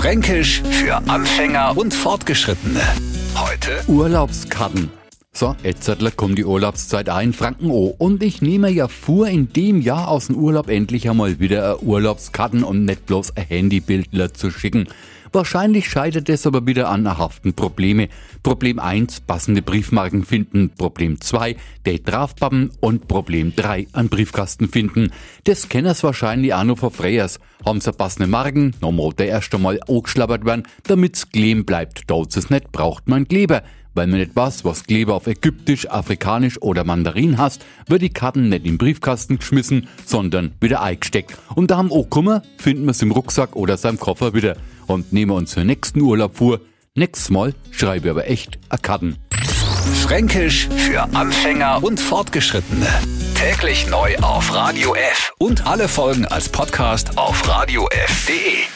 Fränkisch für Anfänger und Fortgeschrittene. Heute Urlaubskarten. So, jetzt kommt die Urlaubszeit ein, Franken O. Und ich nehme ja vor, in dem Jahr aus dem Urlaub endlich einmal wieder Urlaubskarten und nicht bloß ein Handybildler zu schicken. Wahrscheinlich scheitert es aber wieder an erhaften Probleme. Problem 1, passende Briefmarken finden. Problem 2, Date Drafpappen. Und Problem 3, an Briefkasten finden. Das kennen es wahrscheinlich auch noch von Freyers. Haben sie passende Marken, nochmal der erste Mal angeschlabbert werden, damit's kleben bleibt. Dauert es nicht, braucht man Kleber. Weil man weiß, was Kleber auf Ägyptisch, Afrikanisch oder Mandarin hast, wird die Karten nicht im Briefkasten geschmissen, sondern wieder eingesteckt. Und da haben auch Kummer, finden wir es im Rucksack oder seinem Koffer wieder. Und nehmen wir uns für nächsten Urlaub vor. Nächstes Mal schreibe ich aber echt a Karten. Fränkisch für Anfänger und Fortgeschrittene. Täglich neu auf Radio F und alle Folgen als Podcast auf radiof.de.